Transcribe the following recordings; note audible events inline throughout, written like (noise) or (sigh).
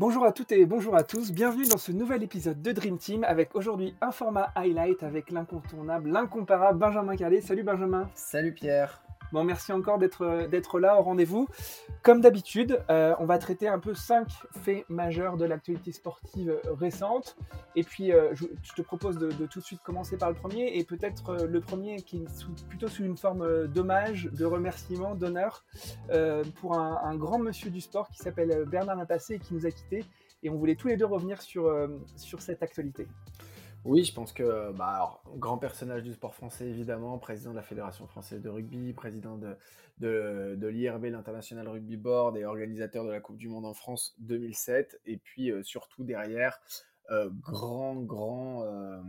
Bonjour à toutes et bonjour à tous, bienvenue dans ce nouvel épisode de Dream Team avec aujourd'hui un format highlight avec l'incontournable, l'incomparable Benjamin Calais. Salut Benjamin. Salut Pierre. Bon, merci encore d'être là au rendez-vous. Comme d'habitude, euh, on va traiter un peu cinq faits majeurs de l'actualité sportive récente. Et puis, euh, je, te propose de, tout de suite commencer par le premier, et peut-être euh, le premier qui est plutôt sous une forme d'hommage, de remerciement, d'honneur, pour un, grand monsieur du sport qui s'appelle Bernard Lapassé et qui nous a quittés. Et on voulait tous les deux revenir sur, sur cette actualité. Oui, je pense que bah, grand personnage du sport français évidemment, président de la Fédération française de rugby, président de, de, l'IRB, l'International Rugby Board et organisateur de la Coupe du Monde en France 2007, et puis euh, surtout derrière, euh, grand grand euh,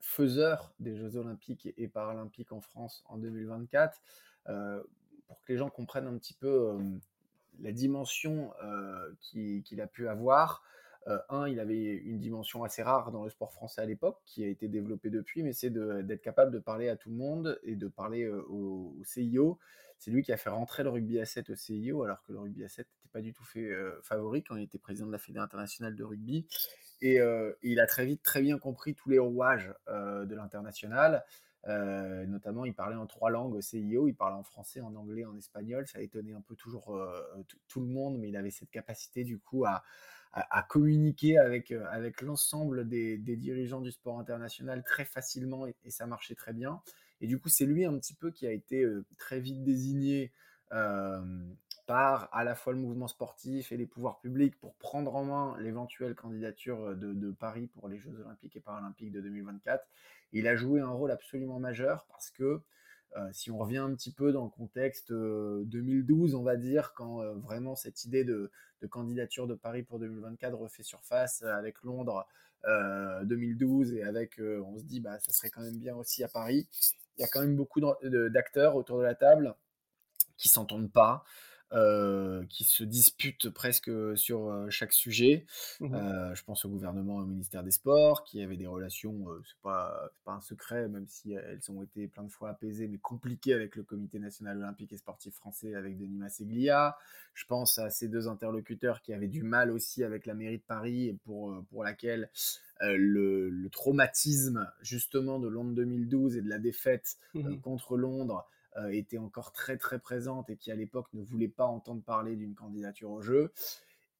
faiseur des Jeux Olympiques et, Paralympiques en France en 2024, pour que les gens comprennent un petit peu la dimension qu'il a pu avoir. Euh, un, il avait une dimension assez rare dans le sport français à l'époque, qui a été développée depuis, mais c'est d'être capable de parler à tout le monde et de parler euh, au, CIO. C'est lui qui a fait rentrer le rugby à 7 au CIO, alors que le rugby à 7 n'était pas du tout fait euh, favori quand il était président de la Fédération internationale de rugby. Et, il a très vite très bien compris tous les rouages de l'international. notamment, il parlait en trois langues au CIO. Il parlait en français, en anglais, en espagnol. Ça a étonné un peu toujours tout le monde, mais il avait cette capacité du coup à, à, communiquer avec, euh, avec l'ensemble des, dirigeants du sport international très facilement et, ça marchait très bien. Et du coup, c'est lui un petit peu qui a été euh, très vite désigné euh, par à la fois le mouvement sportif et les pouvoirs publics pour prendre en main l'éventuelle candidature de, Paris pour les Jeux olympiques et paralympiques de 2024. Il a joué un rôle absolument majeur parce que euh, si on revient un petit peu dans le contexte 2012, euh, on va dire, quand euh, vraiment cette idée de, candidature de Paris pour 2024 refait surface avec Londres 2012 et avec, on se dit, bah, ça serait quand même bien aussi à Paris. Il y a quand même beaucoup d'acteurs autour de la table qui s'entendent pas, euh, qui se disputent presque sur euh, chaque sujet. Mmh euh, je pense au gouvernement, au ministère des Sports, qui avait des relations, c'est pas, pas un secret, même si elles ont été plein de fois apaisées, mais compliquées avec le Comité national olympique et sportif français, avec Denis Masseglia. Je pense à ces deux interlocuteurs qui avaient du mal aussi avec la mairie de Paris, pour, pour laquelle le, le, traumatisme justement de Londres 2012 et de la défaite mmh contre Londres euh, était encore très très présente et qui à l'époque ne voulait pas entendre parler d'une candidature au jeu.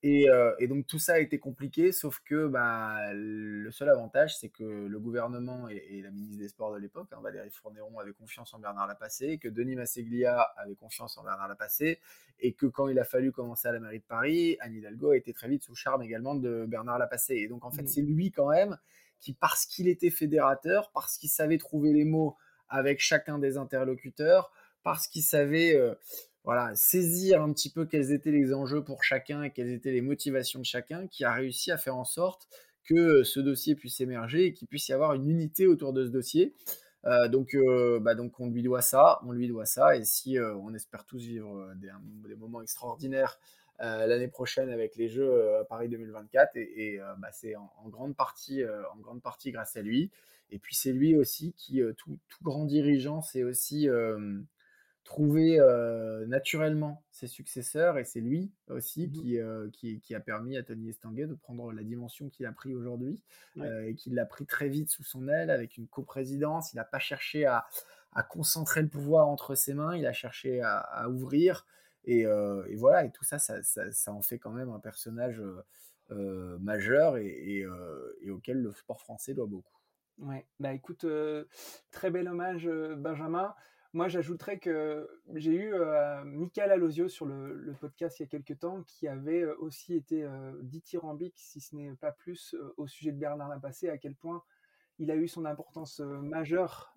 Euh, et, donc tout ça a été compliqué, sauf que bah, le seul avantage, c'est que le gouvernement et, la ministre des Sports de l'époque, hein, Valérie Fournéron, avait confiance en Bernard Lapassé, que Denis Masseglia avait confiance en Bernard Lapassé, et que quand il a fallu commencer à la mairie de Paris, Anne Hidalgo a été très vite sous charme également de Bernard Lapassé. Et donc en fait, mmh. c'est lui quand même qui, parce qu'il était fédérateur, parce qu'il savait trouver les mots avec chacun des interlocuteurs parce qu'il savait euh, voilà, saisir un petit peu quels étaient les enjeux pour chacun et quelles étaient les motivations de chacun, qui a réussi à faire en sorte que euh, ce dossier puisse émerger et qu'il puisse y avoir une unité autour de ce dossier. Euh, donc, bah donc on lui doit ça, on lui doit ça, et si on espère tous vivre des, moments extraordinaires l'année prochaine avec les Jeux à Paris 2024, et, bah c'est en, grande partie, en grande partie grâce à lui. Et puis c'est lui aussi qui, euh, tout, grand dirigeant, c'est aussi euh, trouver euh, naturellement ses successeurs. Et c'est lui aussi mmh qui, qui, a permis à Tony Estanguet de prendre la dimension qu'il a pris aujourd'hui et qu'il l'a pris très vite sous son aile avec une coprésidence. Il n'a pas cherché à, concentrer le pouvoir entre ses mains, il a cherché à, ouvrir. Et, voilà, et tout ça ça, ça en fait quand même un personnage majeur et, auquel le sport français doit beaucoup. Ouais, bah écoute, très bel hommage, Benjamin. Moi, j'ajouterais que j'ai eu Michael Alosio sur le, podcast il y a quelques temps qui avait aussi été dithyrambique, si ce n'est pas plus, au sujet de Bernard Lapassé, à quel point il a eu son importance majeure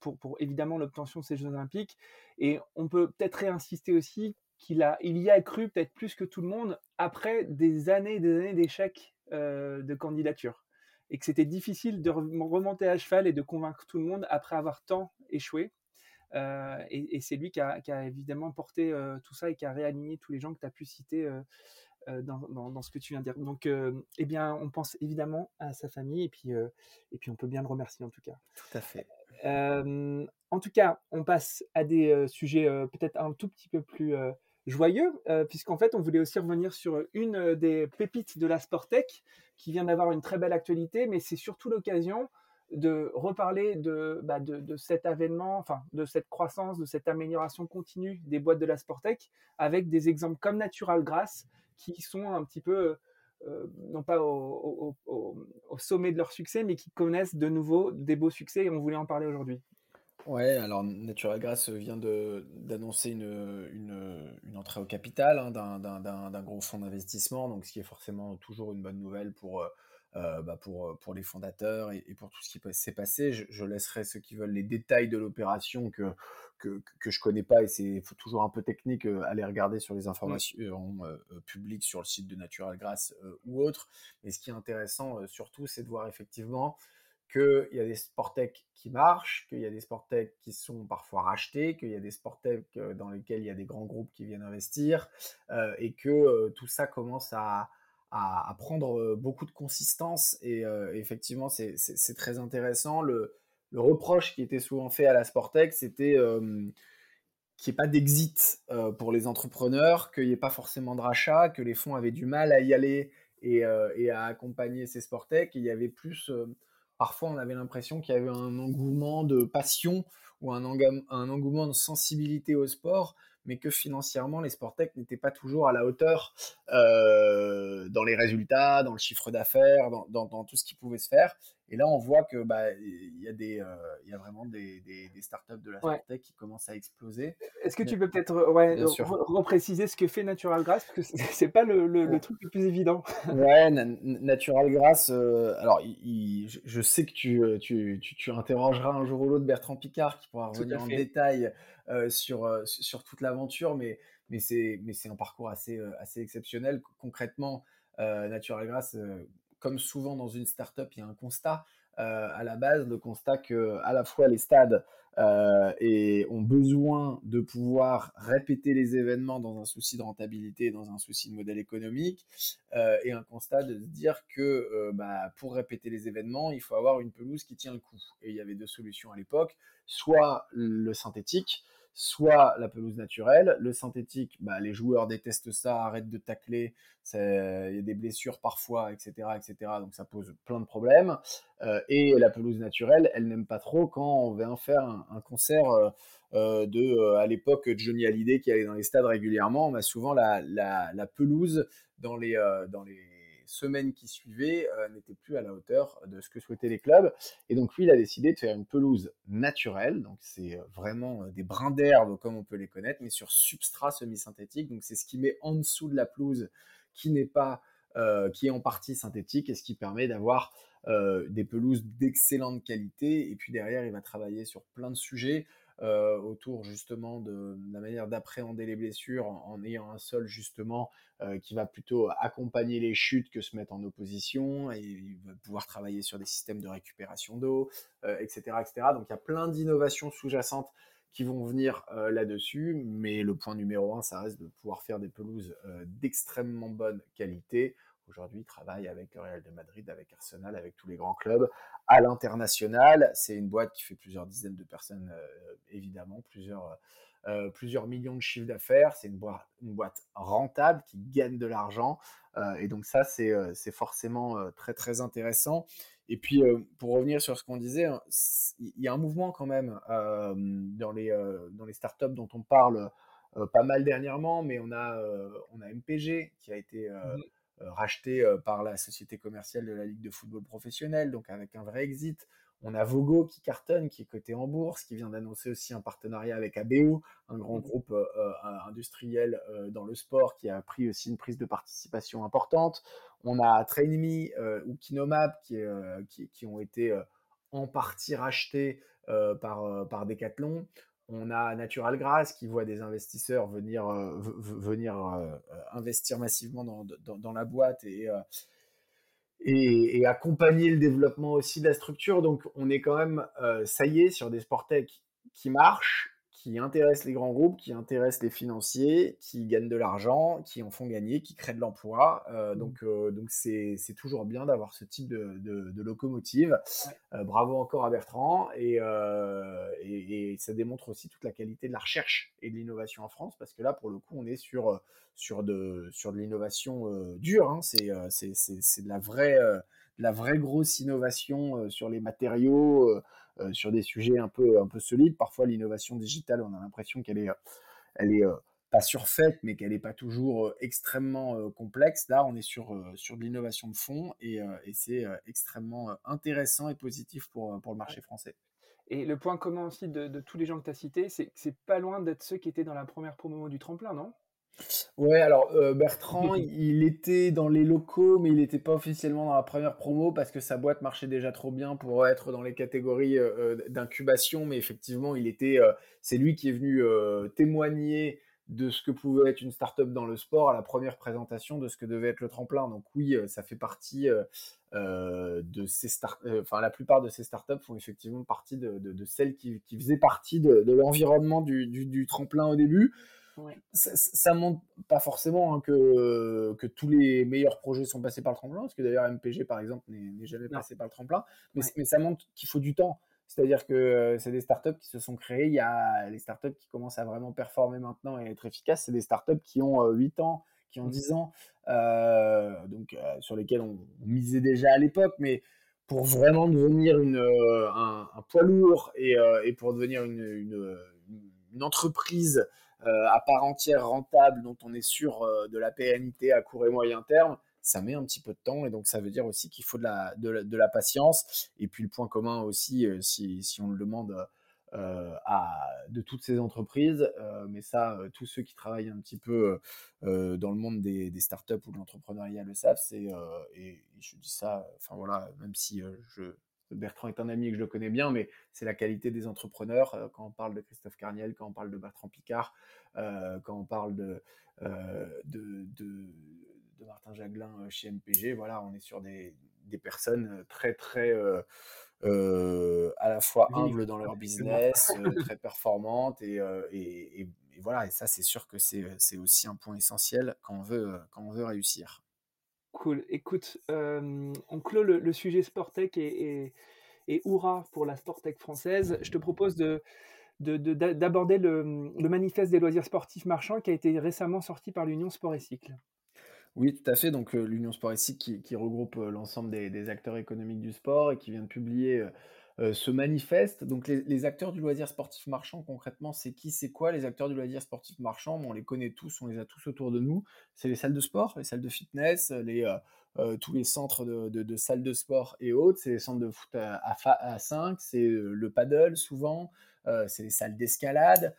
pour, pour, évidemment l'obtention de ces Jeux Olympiques. Et on peut peut-être réinsister aussi qu'il a, il y a cru peut-être plus que tout le monde après des années et des années d'échecs de candidature et que c'était difficile de remonter à cheval et de convaincre tout le monde après avoir tant échoué. Euh, et, c'est lui qui a, évidemment porté euh, tout ça et qui a réaligné tous les gens que tu as pu citer euh, dans, ce que tu viens de dire. Donc, eh bien, on pense évidemment à sa famille et puis, et puis on peut bien le remercier en tout cas. Tout à fait. en tout cas, on passe à des sujets peut-être un tout petit peu plus joyeux, puisqu'en fait, on voulait aussi revenir sur une des pépites de la Sportec qui vient d'avoir une très belle actualité, mais c'est surtout l'occasion de reparler bah, de, de, cet avènement, enfin de cette croissance, de cette amélioration continue des boîtes de la Sportec, avec des exemples comme Natural Grass qui sont un petit peu, euh, non pas au, sommet de leur succès, mais qui connaissent de nouveau des beaux succès et on voulait en parler aujourd'hui. Ouais, alors Natural Grass vient d'annoncer une, une, entrée au capital hein, d'un gros fonds d'investissement, donc ce qui est forcément toujours une bonne nouvelle pour, euh, euh, bah, pour, euh, pour les fondateurs et, pour tout ce qui s'est passé. Je, laisserai ceux qui veulent les détails de l'opération que, que, que je connais pas et c'est toujours un peu technique euh, aller regarder sur les mmh. informations publiques sur le site de Natural Grass ou autre. Mais ce qui est intéressant surtout, c'est de voir effectivement qu'il y a des sporttech qui marchent, qu'il y a des sporttech qui sont parfois rachetés, qu'il y a des sporttech dans lesquels il y a des grands groupes qui viennent investir, et que tout ça commence à, à, prendre beaucoup de consistance et effectivement c'est très intéressant. Le, reproche qui était souvent fait à la Sportec, c'était qu'il n'y ait pas d'exit pour les entrepreneurs, qu'il n'y ait pas forcément de rachat, que les fonds avaient du mal à y aller et, à accompagner ces Sportec. Il y avait plus, parfois on avait l'impression qu'il y avait un engouement de passion ou un engouement de sensibilité au sport mais que financièrement, les Sportec n'étaient pas toujours à la hauteur euh, dans les résultats, dans le chiffre d'affaires, dans, tout ce qui pouvait se faire. Et là, on voit que bah, y a des, euh, y a vraiment des, des, startups de la Sportec qui commencent à exploser. Est-ce que tu peux peut-être ouais, repréciser ce que fait Natural Grass? Parce que c'est pas le, le, truc le plus évident. (laughs) ouais, Natural Grass. Euh, alors, je sais que tu, tu, tu, tu, interrogeras un jour ou l'autre Bertrand Picard qui pourra revenir en détail euh, sur, euh, sur toute l'aventure, mais, mais c'est un parcours assez, euh, assez exceptionnel. Concrètement, Natural Grass, comme souvent dans une startup, il y a un constat. à la base, le constat que à la fois les stades et ont besoin de pouvoir répéter les événements dans un souci de rentabilité, dans un souci de modèle économique, et un constat de se dire que bah, pour répéter les événements, il faut avoir une pelouse qui tient le coup. Et il y avait deux solutions à l'époque, soit le synthétique, soit la pelouse naturelle. Le synthétique, bah, les joueurs détestent ça, arrêtent de tacler, il y a des blessures parfois, etc., etc. Donc ça pose plein de problèmes. Euh, et la pelouse naturelle, elle n'aime pas trop quand on vient faire un, concert euh, euh, de, à l'époque, Johnny Hallyday qui allait dans les stades régulièrement. On a souvent la, la pelouse dans les, dans les semaines qui suivaient euh, n'étaient plus à la hauteur de ce que souhaitaient les clubs. Et donc lui, il a décidé de faire une pelouse naturelle. Donc c'est euh, vraiment euh, des brins d'herbe comme on peut les connaître, mais sur substrat semi-synthétique. Donc c'est ce qui met en dessous de la pelouse qui n'est pas, qui est en partie synthétique et ce qui permet d'avoir des pelouses d'excellente qualité. Et puis derrière, il va travailler sur plein de sujets. Euh, autour justement de, la manière d'appréhender les blessures en, ayant un sol justement euh, qui va plutôt accompagner les chutes que se mettre en opposition et il va pouvoir travailler sur des systèmes de récupération d'eau, etc., euh, etc. Donc il y a plein d'innovations sous-jacentes qui vont venir là-dessus, mais le point numéro un, ça reste de pouvoir faire des pelouses d'extrêmement bonne qualité aujourd'hui travaille avec le Real de Madrid, avec Arsenal, avec tous les grands clubs à l'international. C'est une boîte qui fait plusieurs dizaines de personnes, euh, évidemment, plusieurs, euh, plusieurs millions de chiffres d'affaires. C'est une, boîte, rentable qui gagne de l'argent. Euh, et donc ça, c'est forcément très, très intéressant. Et puis, pour revenir sur ce qu'on disait, hein, il y a un mouvement quand même dans, les, dans les startups dont on parle pas mal dernièrement, mais on a, on a MPG qui a été... Mmh racheté euh, par la société commerciale de la Ligue de football professionnel, donc avec un vrai exit. On a Vogo qui cartonne, qui est coté en bourse, qui vient d'annoncer aussi un partenariat avec ABO, un grand mmh. groupe euh, industriel dans le sport, qui a pris aussi une prise de participation importante. On a TrainMe ou Kinomap qui, qui, ont été en partie rachetés par, par Decathlon. On a Natural Grass qui voit des investisseurs venir, euh, venir euh, investir massivement dans, la boîte euh, et, accompagner le développement aussi de la structure. Donc on est quand même, ça y est, sur des sports tech qui marchent, qui intéressent les grands groupes, qui intéressent les financiers, qui gagnent de l'argent, qui en font gagner, qui créent de l'emploi. Euh, mmh. donc, euh, donc c'est, toujours bien d'avoir ce type de, de, locomotive. Euh, bravo encore à Bertrand. Et, et, ça démontre aussi toute la qualité de la recherche et de l'innovation en France, parce que là, pour le coup, on est sur, sur, de, sur de l'innovation dure. Hein. C'est, c'est, c'est, de la vraie, de la vraie grosse innovation sur les matériaux. Euh, sur des sujets un peu, un peu solides. Parfois, l'innovation digitale, on a l'impression qu'elle est, elle est euh, pas surfaite, mais qu'elle n'est pas toujours euh, extrêmement complexe. Là, on est sur, sur de l'innovation de fond et, et c'est extrêmement intéressant et positif pour, pour le marché français. Et le point commun aussi de, de tous les gens que tu as cités, c'est que c'est pas loin d'être ceux qui étaient dans la première promo du tremplin, non? Ouais, alors euh, Bertrand, (laughs) il était dans les locaux, mais il n'était pas officiellement dans la première promo parce que sa boîte marchait déjà trop bien pour être dans les catégories euh, euh, d'incubation. Mais effectivement, il était, c'est lui qui est venu témoigner de ce que pouvait être une startup dans le sport à la première présentation de ce que devait être le tremplin. Donc oui, ça fait partie de ces start, enfin la plupart de ces startups font effectivement partie de, celles qui, faisaient partie de, l'environnement du, tremplin au début. Ça, ne montre pas forcément hein, que, que tous les meilleurs projets sont passés par le tremplin, parce que d'ailleurs MPG par exemple n'est jamais passé par le tremplin, mais, mais ça montre qu'il faut du temps. C'est-à-dire que euh, c'est des startups qui se sont créées. Il y a les startups qui commencent à vraiment performer maintenant et être efficaces. C'est des startups qui ont 8 euh, ans, qui ont 10 mmh. ans, euh, donc sur lesquels on, misait déjà à l'époque. Mais pour vraiment devenir une, un, poids lourd et, et pour devenir une, une, une entreprise euh, à part entière rentable dont on est sûr euh, de la pérennité à court et moyen terme, ça met un petit peu de temps et donc ça veut dire aussi qu'il faut de la, de, la, patience. Et puis le point commun aussi, euh, si, si on le demande à, de toutes ces entreprises, mais ça, tous ceux qui travaillent un petit peu dans le monde des, des, startups ou de l'entrepreneuriat le savent, c'est, et je dis ça, enfin voilà, même si je, Bertrand est un ami et que je le connais bien, mais c'est la qualité des entrepreneurs. Euh, quand on parle de Christophe Carniel, quand on parle de Bertrand Picard, euh, quand on parle de, euh, de, Martin Jaglin chez MPG, voilà, on est sur des, personnes très, très. à la fois humbles dans leur business, (laughs) très performantes et, et, voilà, et ça c'est sûr que c'est aussi un point essentiel quand on veut, quand on veut réussir. Cool. Écoute, on clôt le, sujet Sportec et, et, Oura pour la Sportec française. Je te propose de, d'aborder le, manifeste des loisirs sportifs marchands qui a été récemment sorti par l'Union Sport et Cycle. Oui, tout à fait. Donc l'Union Sport et Cycle qui, regroupe l'ensemble des, des, acteurs économiques du sport et qui vient de publier euh, se manifestent. Donc les, acteurs du loisir sportif marchand, concrètement, c'est qui, c'est quoi les acteurs du loisir sportif marchand? On les connaît tous, on les a tous autour de nous. C'est les salles de sport, les salles de fitness, les, euh, euh, tous les centres de, salles de sport et autres. C'est les centres de foot à, à, 5, c'est le paddle souvent, c'est les salles d'escalade.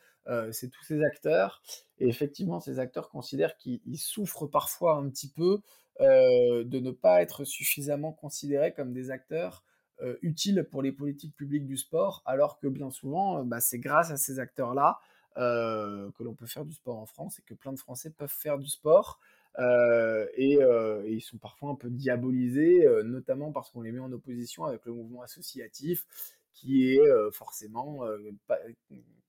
c'est tous ces acteurs. Et effectivement, ces acteurs considèrent qu'ils souffrent parfois un petit peu de ne pas être suffisamment considérés comme des acteurs euh, utile pour les politiques publiques du sport, alors que bien souvent, euh, bah, c'est grâce à ces acteurs-là euh, que l'on peut faire du sport en France et que plein de Français peuvent faire du sport. et, ils sont parfois un peu diabolisés, notamment parce qu'on les met en opposition avec le mouvement associatif, qui est forcément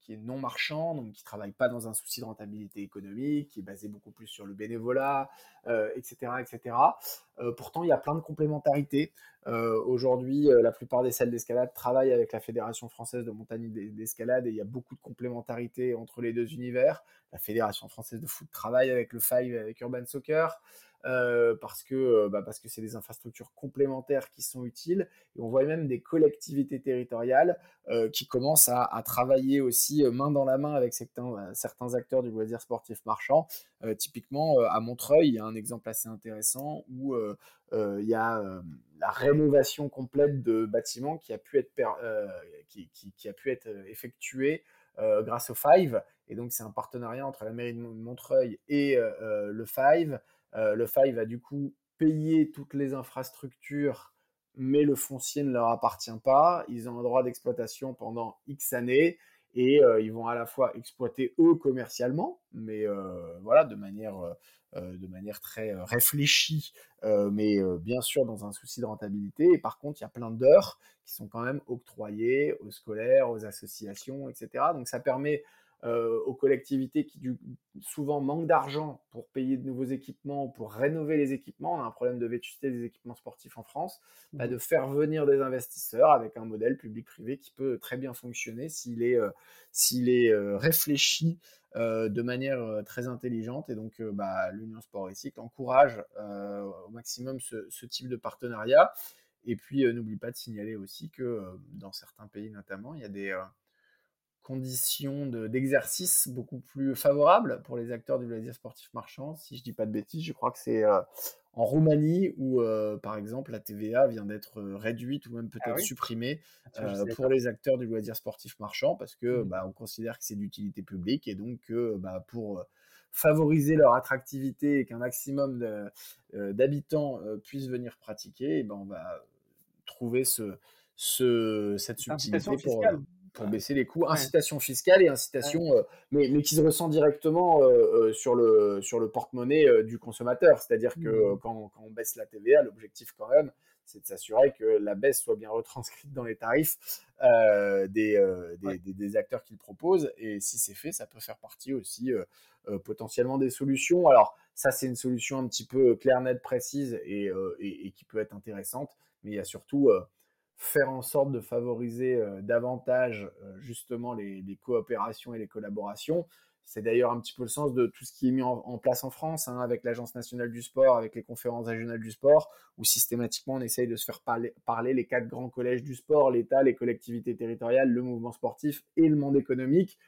qui est non marchand, donc qui travaille pas dans un souci de rentabilité économique, qui est basé beaucoup plus sur le bénévolat, etc., euh, etc. Euh, pourtant, il y a plein de complémentarités. Euh, aujourd'hui, la plupart des salles d'escalade travaillent avec la Fédération française de montagne d'escalade et il y a beaucoup de complémentarité entre les deux univers. La Fédération française de foot travaille avec le Five, avec Urban Soccer. Euh, parce que euh, bah, parce que c'est des infrastructures complémentaires qui sont utiles. On voit même des collectivités territoriales euh, qui commencent à, travailler aussi main dans la main avec certains, acteurs du loisir sportif marchand. typiquement, à Montreuil, il y a un exemple assez intéressant où il y a la rénovation complète de bâtiments qui a pu être, qui, a pu être effectuée grâce au Five. Et donc, c'est un partenariat entre la mairie de Montreuil et le Five. Euh, le Five va du coup payer toutes les infrastructures, mais le foncier ne leur appartient pas. Ils ont un droit d'exploitation pendant X années et euh, ils vont à la fois exploiter eux commercialement, mais euh, voilà, de manière, de manière très réfléchie, mais bien sûr dans un souci de rentabilité. Et par contre, il y a plein d'heures qui sont quand même octroyées aux scolaires, aux associations, etc. Donc ça permet aux collectivités qui souvent manquent d'argent pour payer de nouveaux équipements, pour rénover les équipements, on a un problème de vétusté des équipements sportifs en France, bah, de faire venir des investisseurs avec un modèle public-privé qui peut très bien fonctionner s'il est, s'il est réfléchi de manière très intelligente. Et donc, bah, l'Union Sport et Cycle encourage au maximum ce, ce, type de partenariat. Et puis, n'oublie pas de signaler aussi que dans certains pays notamment, il y a des conditions d'exercice beaucoup plus favorables pour les acteurs du loisir sportif marchand. Si je dis pas de bêtises, je crois que c'est en Roumanie où, par exemple, la TVA vient d'être réduite ou même ah peut-être supprimée pour les acteurs du loisir sportif marchand parce que mmh. bah, on considère que c'est d'utilité publique et donc bah, pour favoriser leur attractivité et qu'un maximum d'habitants puissent venir pratiquer, et ben on va trouver ce, ce, cette subtilité pour, pour baisser les coûts. Incitation fiscale et incitation, euh, mais, mais, qui se ressent directement euh, euh, sur le, sur le porte-monnaie du consommateur. C'est-à-dire que mmh. quand, quand, on baisse la TVA, l'objectif quand même, c'est de s'assurer que la baisse soit bien retranscrite dans les tarifs des, des, des, acteurs qui le proposent. Et si c'est fait, ça peut faire partie aussi potentiellement des solutions. Alors ça, c'est une solution un petit peu claire, nette, précise et, et, et, qui peut être intéressante. Mais il y a surtout faire en sorte de favoriser davantage justement les, coopérations et les collaborations. C'est d'ailleurs un petit peu le sens de tout ce qui est mis en, place en France, hein, avec l'Agence nationale du sport, avec les conférences régionales du sport, où systématiquement on essaye de se faire parler, parler les quatre grands collèges du sport, l'État, les collectivités territoriales, le mouvement sportif et le monde économique.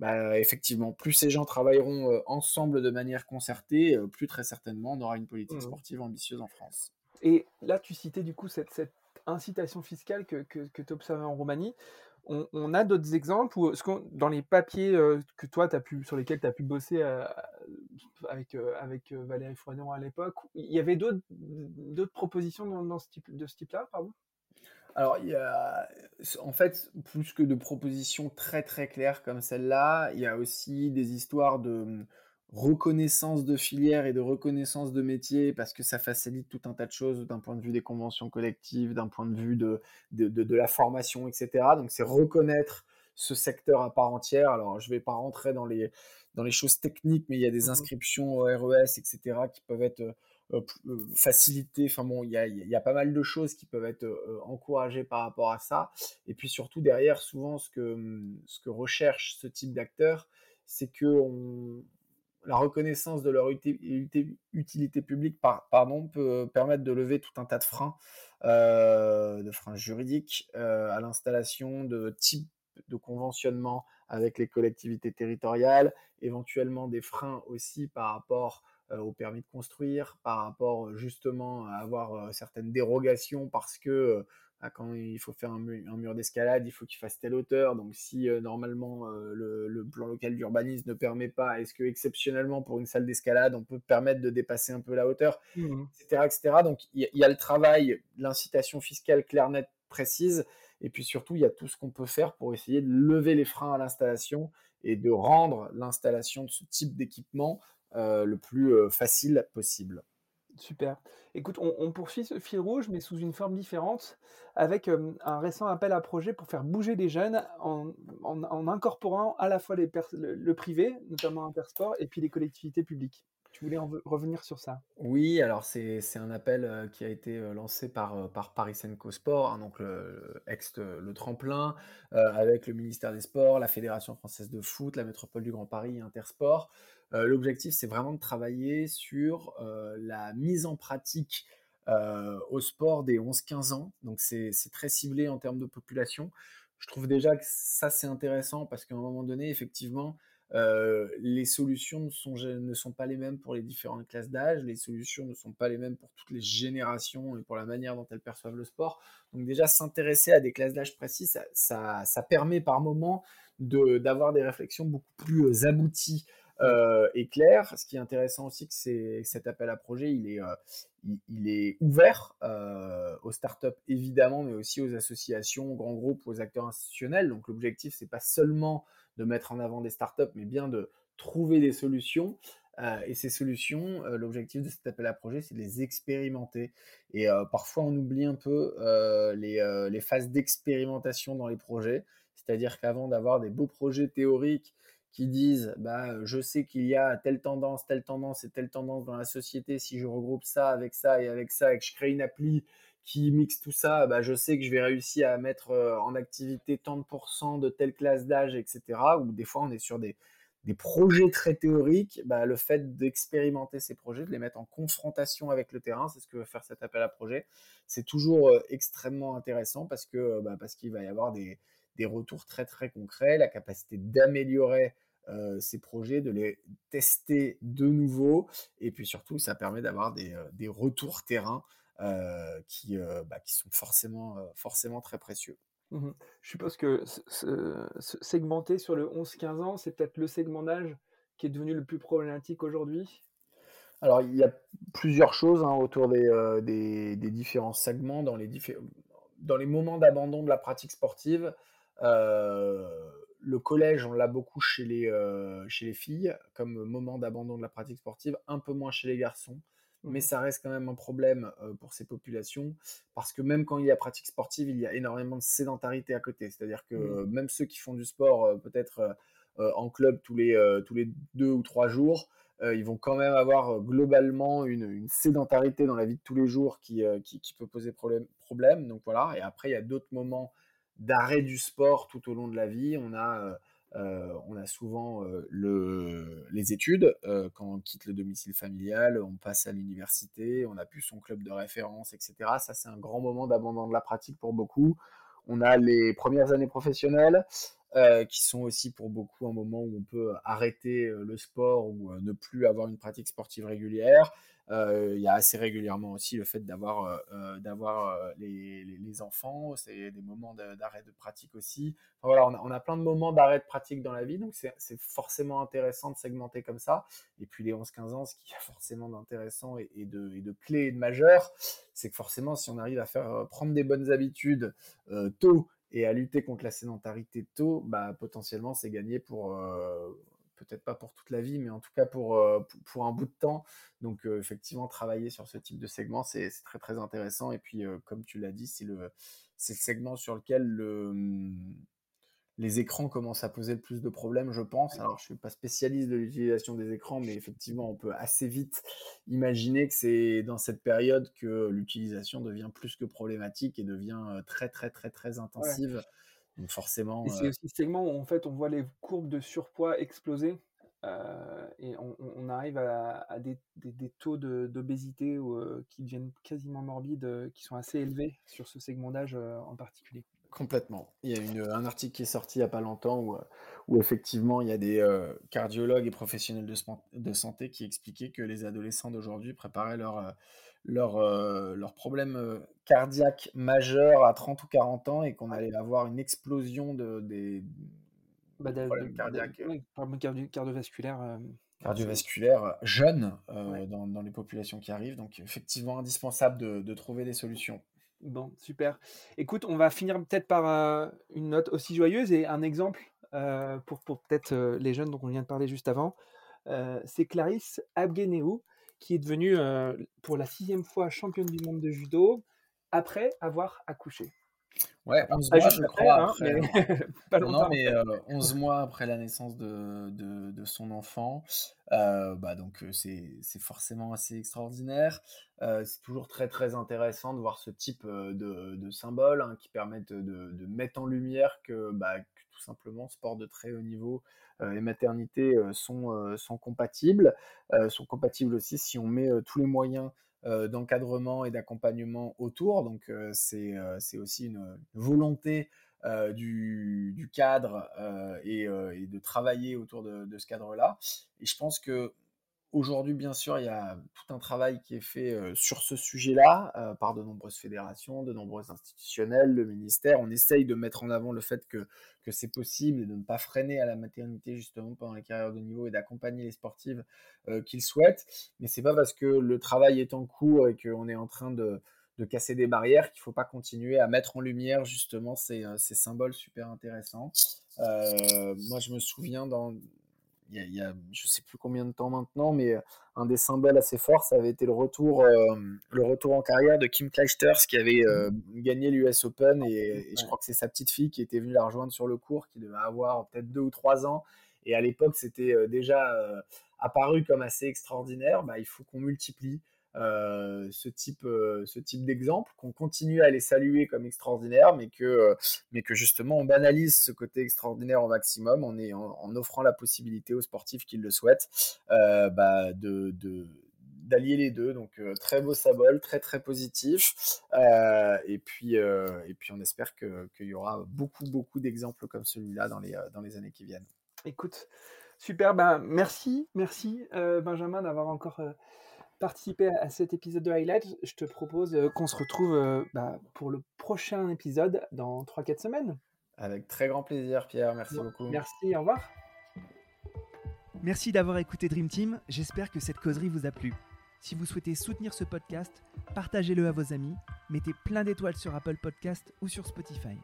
Bah, effectivement, plus ces gens travailleront ensemble de manière concertée, plus très certainement on aura une politique mmh. sportive ambitieuse en France. Et là, tu citais du coup cette, cette incitation fiscale que, que, tu observes en Roumanie. On, a d'autres exemples où, dans les papiers euh, que toi, as pu, sur lesquels tu as pu bosser euh, avec, euh, avec Valérie Froidon à l'époque, il y avait d'autres propositions dans, ce type, de ce type-là, pardon? Alors, il y a, en fait, plus que de propositions très très claires comme celle-là, il y a aussi des histoires de, reconnaissance de filière et de reconnaissance de métier parce que ça facilite tout un tas de choses d'un point de vue des conventions collectives, d'un point de vue de, de, de, la formation, etc. Donc c'est reconnaître ce secteur à part entière. Alors je ne vais pas rentrer dans les, dans les choses techniques, mais il y a des mmh inscriptions au RES, etc. qui peuvent être euh, euh, facilitées. Enfin bon, il y a, il y a pas mal de choses qui peuvent être euh, encouragées par rapport à ça. Et puis surtout derrière, souvent ce que, ce que recherche ce type d'acteur, c'est que on, la reconnaissance de leur utilité publique pardon, peut permettre de lever tout un tas de freins, euh, de freins juridiques euh, à l'installation de types de conventionnement avec les collectivités territoriales, éventuellement des freins aussi par rapport euh, au permis de construire, par rapport justement à avoir certaines dérogations parce que ah, quand il faut faire un mur, d'escalade, il faut qu'il fasse telle hauteur. Donc, si euh, normalement euh, le, plan local d'urbanisme ne permet pas, est-ce que exceptionnellement pour une salle d'escalade, on peut permettre de dépasser un peu la hauteur, etc., etc. Donc, il y, a le travail, l'incitation fiscale claire, nette, précise. Et puis surtout, il y a tout ce qu'on peut faire pour essayer de lever les freins à l'installation et de rendre l'installation de ce type d'équipement euh, le plus facile possible. Super. Écoute, on, poursuit ce fil rouge, mais sous une forme différente, avec un récent appel à projet pour faire bouger les jeunes en, incorporant à la fois le, privé, notamment Intersport, et puis les collectivités publiques. Tu voulais en revenir sur ça? Oui, alors c'est un appel qui a été lancé par, par Paris Senco Sport, hein, donc le, ex le tremplin, avec le ministère des Sports, la Fédération française de foot, la métropole du Grand Paris Intersport. Euh, l'objectif, c'est vraiment de travailler sur euh, la mise en pratique euh, au sport des 11-15 ans. Donc, c'est très ciblé en termes de population. Je trouve déjà que ça, c'est intéressant parce qu'à un moment donné, effectivement, les solutions ne sont, pas les mêmes pour les différentes classes d'âge, les solutions ne sont pas les mêmes pour toutes les générations et pour la manière dont elles perçoivent le sport. Donc déjà, s'intéresser à des classes d'âge précises, ça, ça, permet par moment d'avoir des réflexions beaucoup plus abouties euh, est clair. Ce qui est intéressant aussi, c'est que cet appel à projet, il est, euh, il, est ouvert euh, aux startups évidemment, mais aussi aux associations, aux grands groupes, aux acteurs institutionnels. Donc l'objectif, c'est pas seulement de mettre en avant des startups, mais bien de trouver des solutions. et ces solutions, l'objectif de cet appel à projet, c'est de les expérimenter. Et parfois, on oublie un peu les phases d'expérimentation dans les projets. C'est-à-dire qu'avant d'avoir des beaux projets théoriques qui disent bah, je sais qu'il y a telle tendance, telle tendance et telle tendance dans la société, si je regroupe ça avec ça et avec ça et que je crée une appli qui mixe tout ça, bah, je sais que je vais réussir à mettre en activité tant de pourcents de telle classe d'âge, etc. Ou des fois, on est sur des, des projets très théoriques, bah, le fait d'expérimenter ces projets, de les mettre en confrontation avec le terrain, c'est ce que veut faire cet appel à projet, c'est toujours extrêmement intéressant parce que bah, parce qu'il va y avoir des, des, retours très très concrets, la capacité d'améliorer ces projets, de les tester de nouveau, et puis surtout ça permet d'avoir des, des, retours terrain qui, bah, qui sont forcément, forcément très précieux. Mmh Je suppose que segmenter sur le 11-15 ans, c'est peut-être le segment d'âge qui est devenu le plus problématique aujourd'hui? Alors, il y a plusieurs choses, hein, autour des, des différents segments dans les dans les moments d'abandon de la pratique sportive. Le collège, on l'a beaucoup chez les, chez les filles comme moment d'abandon de la pratique sportive, un peu moins chez les garçons mais ça reste quand même un problème pour ces populations parce que même quand il y a pratique sportive, il y a énormément de sédentarité à côté. C'est-à-dire que même ceux qui font du sport peut-être en club tous les, tous les deux ou trois jours, ils vont quand même avoir globalement une, sédentarité dans la vie de tous les jours qui, qui, qui peut poser problème, problème. Donc voilà. Et après, il y a d'autres moments d'arrêt du sport tout au long de la vie. On a euh, on a souvent euh, le, les études. Euh, quand on quitte le domicile familial, on passe à l'université, on a plus son club de référence, etc. Ça, c'est un grand moment d'abandon de la pratique pour beaucoup. On a les premières années professionnelles, qui sont aussi pour beaucoup un moment où on peut arrêter le sport ou ne plus avoir une pratique sportive régulière. Euh, il y a assez régulièrement aussi le fait d'avoir euh, euh, d'avoir les, les, enfants, c'est des moments d'arrêt de, pratique aussi. voilà, on a, a, plein de moments d'arrêt de pratique dans la vie, donc c'est forcément intéressant de segmenter comme ça. Et puis les 11-15 ans, ce qui (laughs) est forcément d'intéressant et, de, et de clé et de majeur, c'est que forcément, si on arrive à faire prendre des bonnes habitudes tôt et à lutter contre la sédentarité tôt, bah, potentiellement, c'est gagné pour, peut-être pas pour toute la vie, mais en tout cas pour, euh, pour, un bout de temps. Donc euh, effectivement, travailler sur ce type de segment, c'est très très intéressant. Et puis, euh, comme tu l'as dit, c'est le, le segment sur lequel le, les écrans commencent à poser le plus de problèmes, je pense. Alors, je ne suis pas spécialiste de l'utilisation des écrans, mais effectivement, on peut assez vite imaginer que c'est dans cette période que l'utilisation devient plus que problématique et devient très, très, très, très intensive forcément. Et c'est aussi ce segment où en fait on voit les courbes de surpoids exploser. et on, arrive à, des, taux d'obésité qui deviennent quasiment morbides, qui sont assez élevés sur ce segment d'âge en particulier. Complètement. Il y a une, un article qui est sorti il n'y a pas longtemps où, où effectivement il y a des cardiologues et professionnels de, de, santé qui expliquaient que les adolescents d'aujourd'hui préparaient leur, leur, euh, leur problème euh, cardiaque majeur à 30 ou 40 ans et qu'on allait avoir une explosion de, des bah, problèmes cardiaques. Euh, cardiovasculaires. cardiovasculaires jeunes dans, dans, les populations qui arrivent. Donc effectivement indispensable de, de trouver des solutions. Bon, super. Écoute, on va finir peut-être par une note aussi joyeuse et un exemple pour, pour peut-être les jeunes dont on vient de parler juste avant. c'est Clarisse Abgeneou qui est devenue euh, pour la sixième fois championne du monde de judo après avoir accouché. Ouais, 11 mois, je crois. Hein, mais... (laughs) pas longtemps. Non, mais 11 euh, mois après la naissance de, de, de son enfant. Euh, bah donc, c'est forcément assez extraordinaire. c'est toujours très, très intéressant de voir ce type de, de symboles hein, qui permettent de, de, mettre en lumière que, bah, que, tout simplement, sport de très haut niveau et maternité sont, sont compatibles. sont compatibles aussi si on met tous les moyens d'encadrement et d'accompagnement autour. Donc c'est aussi une volonté du, du, cadre et, et, de travailler autour de, de ce cadre-là. Et je pense que Aujourd'hui, bien sûr, il y a tout un travail qui est fait sur ce sujet-là par de nombreuses fédérations, de nombreux institutionnels, le ministère. On essaye de mettre en avant le fait que, c'est possible et de ne pas freiner à la maternité justement pendant les carrières de niveau et d'accompagner les sportives qu'ils souhaitent. Mais c'est pas parce que le travail est en cours et qu'on est en train de, casser des barrières qu'il ne faut pas continuer à mettre en lumière justement ces symboles super intéressants. moi, je me souviens dans il y, a, je sais plus combien de temps maintenant, mais euh, un des symboles assez forts, ça avait été le retour, euh, le retour en carrière de Kim Clijsters qui avait euh, gagné l'US Open et, je crois que c'est sa petite fille qui était venue la rejoindre sur le cours, qui devait avoir peut-être deux ou trois ans. Et à l'époque c'était déjà apparu comme assez extraordinaire, bah, il faut qu'on multiplie ce type, ce type d'exemple, qu'on continue à les saluer comme extraordinaires, mais que, mais que justement on banalise ce côté extraordinaire au maximum en, en, offrant la possibilité aux sportifs qui le souhaitent bah, de, de d'allier les deux. Donc très beau symbole, très très positif. et puis et puis on espère qu'il y aura beaucoup beaucoup d'exemples comme celui-là dans les dans les années qui viennent. Écoute, super. Ben merci merci Benjamin d'avoir encore participer à cet épisode de Highlight, je te propose euh, qu'on se retrouve euh, bah, pour le prochain épisode dans 3-4 semaines. Avec très grand plaisir, Pierre. Merci beaucoup. Merci, au revoir. Merci d'avoir écouté Dream Team. J'espère que cette causerie vous a plu. Si vous souhaitez soutenir ce podcast, partagez-le à vos amis, mettez plein d'étoiles sur Apple Podcast ou sur Spotify.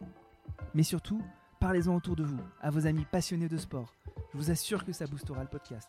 Mais surtout, parlez-en autour de vous, à vos amis passionnés de sport. Je vous assure que ça boostera le podcast.